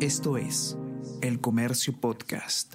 Esto es El Comercio Podcast.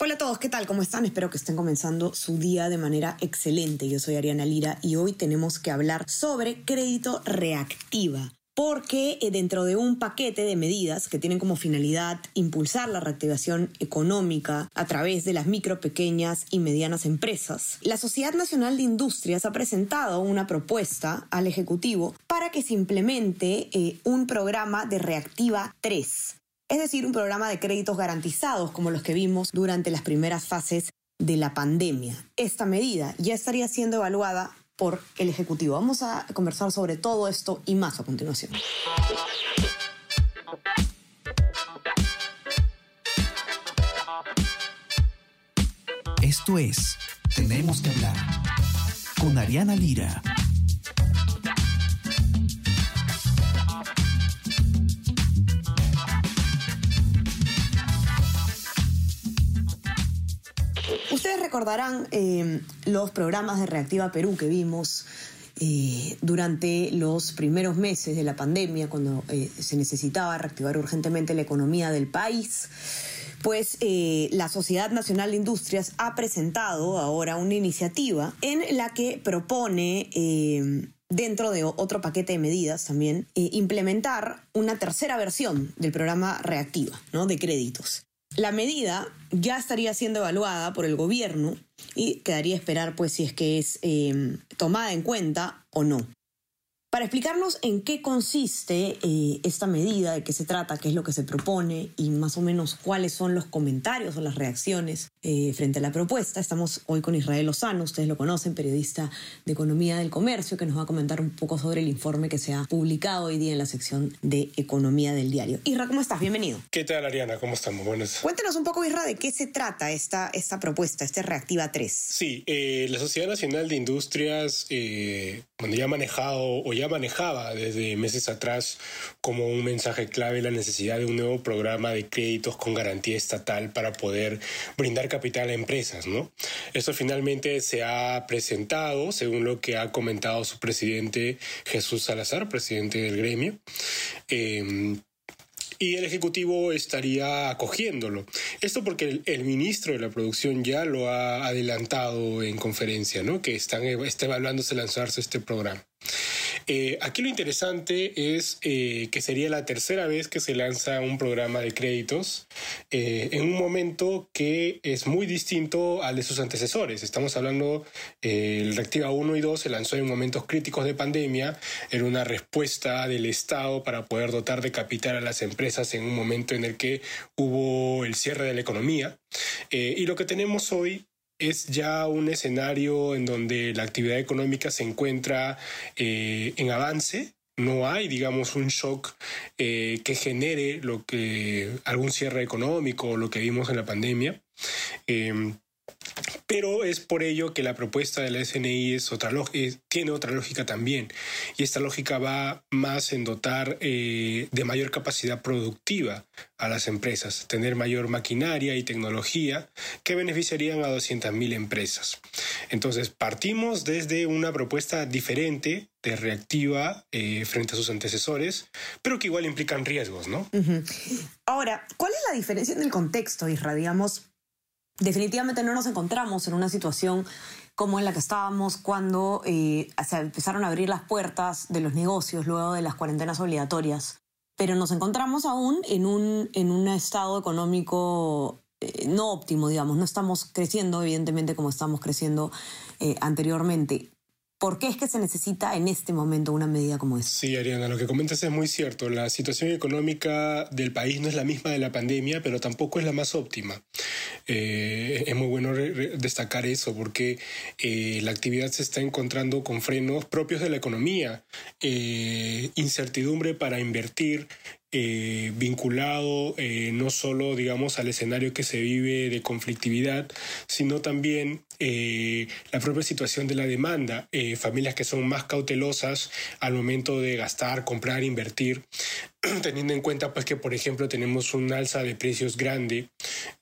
Hola a todos, ¿qué tal? ¿Cómo están? Espero que estén comenzando su día de manera excelente. Yo soy Ariana Lira y hoy tenemos que hablar sobre crédito reactiva porque eh, dentro de un paquete de medidas que tienen como finalidad impulsar la reactivación económica a través de las micro, pequeñas y medianas empresas, la Sociedad Nacional de Industrias ha presentado una propuesta al Ejecutivo para que se implemente eh, un programa de Reactiva 3, es decir, un programa de créditos garantizados como los que vimos durante las primeras fases de la pandemia. Esta medida ya estaría siendo evaluada por el Ejecutivo. Vamos a conversar sobre todo esto y más a continuación. Esto es Tenemos que hablar con Ariana Lira. Ustedes recordarán eh, los programas de Reactiva Perú que vimos eh, durante los primeros meses de la pandemia, cuando eh, se necesitaba reactivar urgentemente la economía del país. Pues la Sociedad Nacional de Industrias ha presentado ahora una iniciativa en la que propone dentro de otro paquete de medidas también, implementar una tercera versión del programa Reactiva, ¿no? De créditos. La medida ya estaría siendo evaluada por el gobierno y quedaría esperar pues si es que es eh, tomada en cuenta o no. Para explicarnos en qué consiste eh, esta medida, de qué se trata, qué es lo que se propone y más o menos cuáles son los comentarios o las reacciones eh, frente a la propuesta, estamos hoy con Israel Lozano, ustedes lo conocen, periodista de Economía del Comercio, que nos va a comentar un poco sobre el informe que se ha publicado hoy día en la sección de Economía del diario. Isra, ¿cómo estás? Bienvenido. ¿Qué tal, Ariana? ¿Cómo estamos? Buenas. Cuéntanos un poco, Isra, de qué se trata esta, esta propuesta, este Reactiva 3. Sí, eh, la Sociedad Nacional de Industrias, cuando ya manejado o ya manejaba desde meses atrás como un mensaje clave la necesidad de un nuevo programa de créditos con garantía estatal para poder brindar capital a empresas, ¿no? Esto finalmente se ha presentado, según lo que ha comentado su presidente Jesús Salazar, presidente del gremio. Eh, y el Ejecutivo estaría acogiéndolo. Esto porque el, ministro de la Producción ya lo ha adelantado en conferencia, ¿no? que están, está evaluándose lanzarse este programa. Eh, aquí lo interesante es eh, que sería la tercera vez que se lanza un programa de créditos eh, en un momento que es muy distinto al de sus antecesores. Estamos hablando, el Reactiva 1 y 2 se lanzó en momentos críticos de pandemia, era una respuesta del Estado para poder dotar de capital a las empresas en un momento en el que hubo el cierre de la economía. y lo que tenemos hoy es ya un escenario en donde la actividad económica se encuentra eh, en avance. No hay, digamos, un shock eh, que genere lo que algún cierre económico o lo que vimos en la pandemia. Em, pero es por ello que la propuesta de la SNI es otra tiene otra lógica también. Y esta lógica va más en dotar eh, de mayor capacidad productiva a las empresas, tener mayor maquinaria y tecnología que beneficiarían a 200.000 empresas. Entonces, partimos desde una propuesta diferente de reactiva eh, frente a sus antecesores, pero que igual implican riesgos, ¿no? Ahora, ¿cuál es la diferencia en el contexto, Isra? Definitivamente no nos encontramos en una situación como en la que estábamos cuando eh, se empezaron a abrir las puertas de los negocios luego de las cuarentenas obligatorias. Pero nos encontramos aún en un, en un estado económico eh, no óptimo, digamos. No estamos creciendo, evidentemente, como estamos creciendo eh, anteriormente. ¿Por qué es que se necesita en este momento una medida como esta? Sí, Ariana, lo que comentas es muy cierto. La situación económica del país no es la misma de la pandemia, pero tampoco es la más óptima. Eh, es muy bueno destacar eso porque eh, la actividad se está encontrando con frenos propios de la economía, eh, incertidumbre para invertir, eh, vinculado eh, no solo, digamos, al escenario que se vive de conflictividad, sino también eh, la propia situación de la demanda, familias que son más cautelosas al momento de gastar, comprar, invertir, teniendo en cuenta pues que, por ejemplo, tenemos un alza de precios grande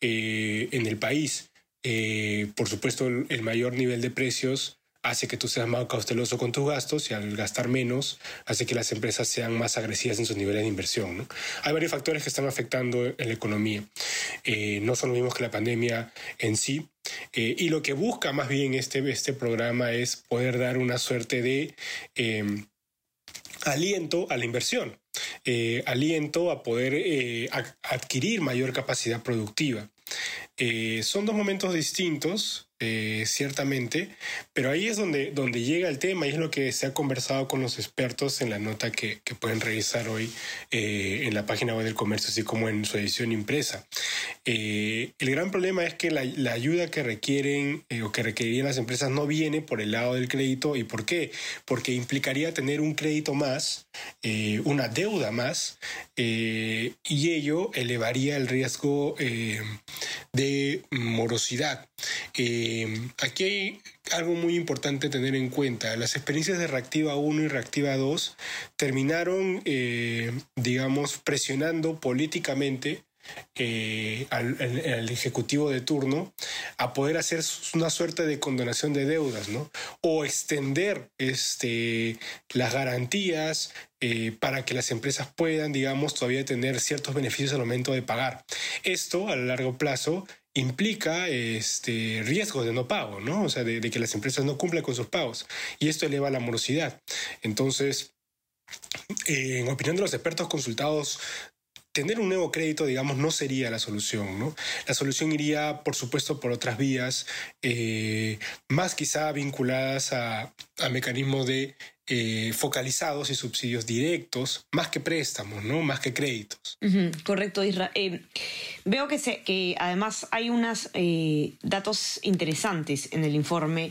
en el país. por supuesto, el mayor nivel de precios hace que tú seas más cauteloso con tus gastos y al gastar menos hace que las empresas sean más agresivas en sus niveles de inversión. Hay varios factores que están afectando en la economía. Eh, no son los mismos que la pandemia en sí. Eh, y lo que busca más bien este, este programa es poder dar una suerte de eh, aliento a la inversión. aliento a poder adquirir mayor capacidad productiva. son dos momentos distintos, eh, ciertamente, pero ahí es donde, donde llega el tema y es lo que se ha conversado con los expertos en la nota que, pueden revisar hoy eh, en la página web del comercio, así como en su edición impresa. Eh, el gran problema es que la, la ayuda que requieren o que requerirían las empresas no viene por el lado del crédito. ¿Y por qué? Porque implicaría tener un crédito más, una deuda más, y ello elevaría el riesgo de morosidad. Aquí hay algo muy importante tener en cuenta. Las experiencias de Reactiva 1 y Reactiva 2 terminaron, eh, digamos, presionando políticamente eh, al, ejecutivo de turno a poder hacer una suerte de condonación de deudas, ¿no? O extender este, las garantías para que las empresas puedan, digamos, todavía tener ciertos beneficios al momento de pagar. Esto, a largo plazo, implica este, riesgos de no pago, ¿no? O sea, de, que las empresas no cumplan con sus pagos. Y esto eleva la morosidad. Entonces, eh, en opinión de los expertos consultados, tener un nuevo crédito, digamos, no sería la solución, ¿no? La solución iría, por supuesto, por otras vías, eh, más quizá vinculadas a, a mecanismos de eh, focalizados y subsidios directos, más que préstamos, ¿no? Más que créditos. correcto, Isra. Eh, veo que, se, además hay unos datos interesantes en el informe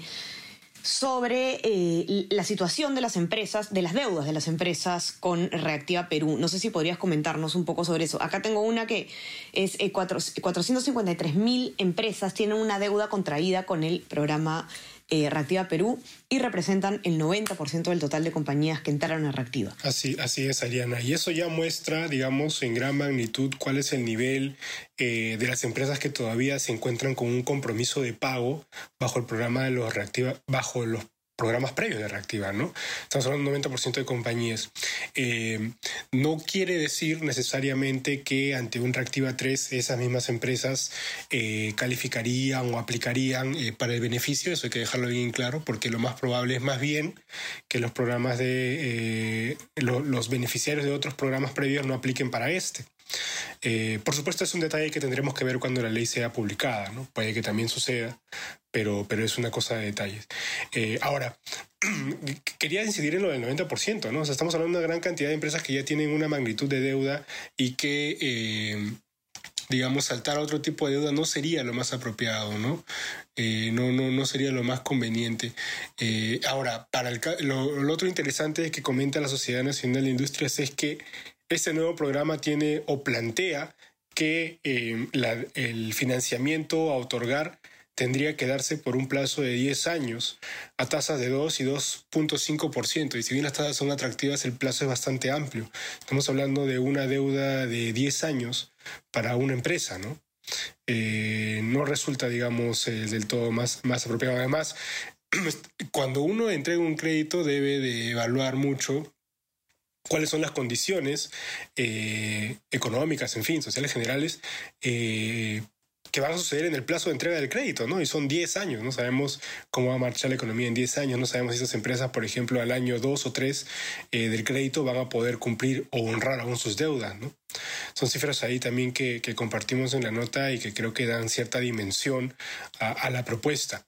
sobre la situación de las empresas, de las deudas de las empresas con Reactiva Perú. No sé si podrías comentarnos un poco sobre eso. Acá tengo una que es 453 mil empresas tienen una deuda contraída con el programa eh, Reactiva Perú y representan el 90% del total de compañías que entraron a Reactiva. Así, así es, Ariana. Y eso ya muestra, digamos, en gran magnitud cuál es el nivel eh, de las empresas que todavía se encuentran con un compromiso de pago bajo el programa de los Reactiva, bajo los programas previos de Reactiva, ¿no? Estamos hablando de un 90% de compañías. Eh, no quiere decir necesariamente que ante un Reactiva 3 esas mismas empresas eh, calificarían o aplicarían eh, para el beneficio, eso hay que dejarlo bien claro, porque lo más probable es más bien que los programas de los beneficiarios de otros programas previos no apliquen para este. Eh, por supuesto, es un detalle que tendremos que ver cuando la ley sea publicada, ¿no? Puede que también suceda, pero, pero es una cosa de detalles. Eh, ahora, quería incidir en lo del 90%, ¿no? O sea, estamos hablando de una gran cantidad de empresas que ya tienen una magnitud de deuda y que... Eh, digamos, saltar a otro tipo de deuda no sería lo más apropiado, ¿no? no, no, no sería lo más conveniente. ahora, para el, lo, lo, otro interesante que comenta la Sociedad Nacional de Industrias es que este nuevo programa tiene o plantea que eh, el financiamiento a otorgar tendría que darse por un plazo de 10 años a tasas de 2 y 2.5%. Y si bien las tasas son atractivas, el plazo es bastante amplio. Estamos hablando de una deuda de 10 años para una empresa, ¿no? Eh, no resulta, digamos, eh, del todo más, más apropiado. Además, cuando uno entrega un crédito debe de evaluar mucho cuáles son las condiciones eh, económicas, en fin, sociales generales, eh, que van a suceder en el plazo de entrega del crédito, ¿no? Y son 10 años, no sabemos cómo va a marchar la economía en 10 años, no sabemos si esas empresas, por ejemplo, al año 2 o 3 eh, del crédito van a poder cumplir o honrar aún sus deudas, ¿no? Son cifras ahí también que, compartimos en la nota y que creo que dan cierta dimensión a, la propuesta.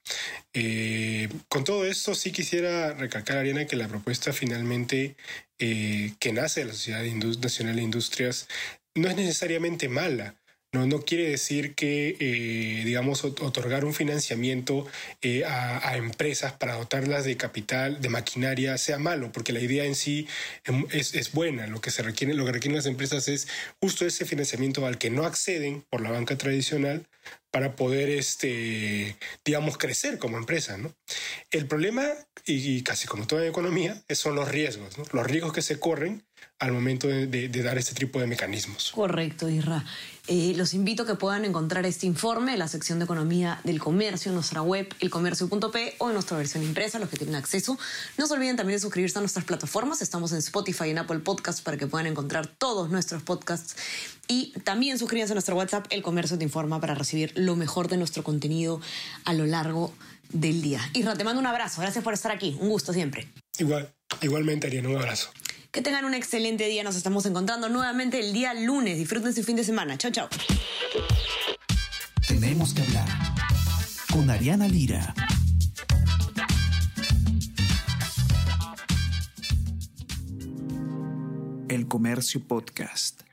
con todo esto, sí quisiera recalcar, Ariana, que la propuesta finalmente eh, que nace de la Sociedad Nacional de Industrias no es necesariamente mala. No, no quiere decir que, eh, digamos, otorgar un financiamiento eh, a, empresas para dotarlas de capital, de maquinaria, sea malo, porque la idea en sí em, es, es, buena. Lo que, se requiere, lo que requieren las empresas es justo ese financiamiento al que no acceden por la banca tradicional para poder, este, digamos, crecer como empresa. ¿no? El problema, y, casi como toda economía, son los riesgos, los riesgos que se corren al momento de, dar este tipo de mecanismos. Correcto, Isra. Eh, los invito a que puedan encontrar este informe en la sección de Economía del Comercio en nuestra web, elcomercio.p o en nuestra versión impresa, los que tienen acceso. No se olviden también de suscribirse a nuestras plataformas. Estamos en Spotify y en Apple Podcasts para que puedan encontrar todos nuestros podcasts. Y también suscríbanse a nuestro WhatsApp, El Comercio Te Informa, para recibir lo mejor de nuestro contenido a lo largo del día. Isra, te mando un abrazo. Gracias por estar aquí. Un gusto siempre. Igual, igualmente, Ariana, un abrazo. Que tengan un excelente día. Nos estamos encontrando nuevamente el día lunes. Disfruten su fin de semana. Chao, chao. Tenemos que hablar con Ariana Lira. El Comercio Podcast.